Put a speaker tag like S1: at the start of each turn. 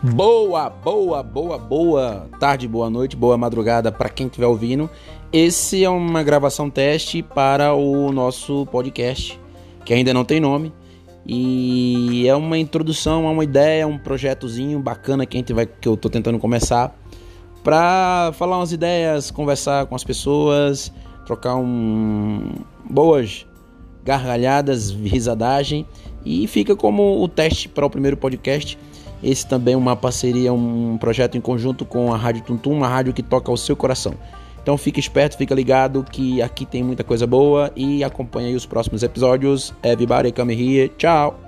S1: Boa, boa, boa, boa tarde, boa noite, boa madrugada para quem estiver ouvindo. Esse é uma gravação teste para o nosso podcast, que ainda não tem nome. E é uma introdução a uma ideia, um projetozinho bacana que a gente vai que eu tô tentando começar para falar umas ideias, conversar com as pessoas, trocar um boas gargalhadas, risadagem e fica como o teste para o primeiro podcast esse também é uma parceria, um projeto em conjunto com a Rádio Tuntum, uma rádio que toca o seu coração. Então fique esperto, fica ligado que aqui tem muita coisa boa e acompanhe os próximos episódios. Everybody come here. Tchau!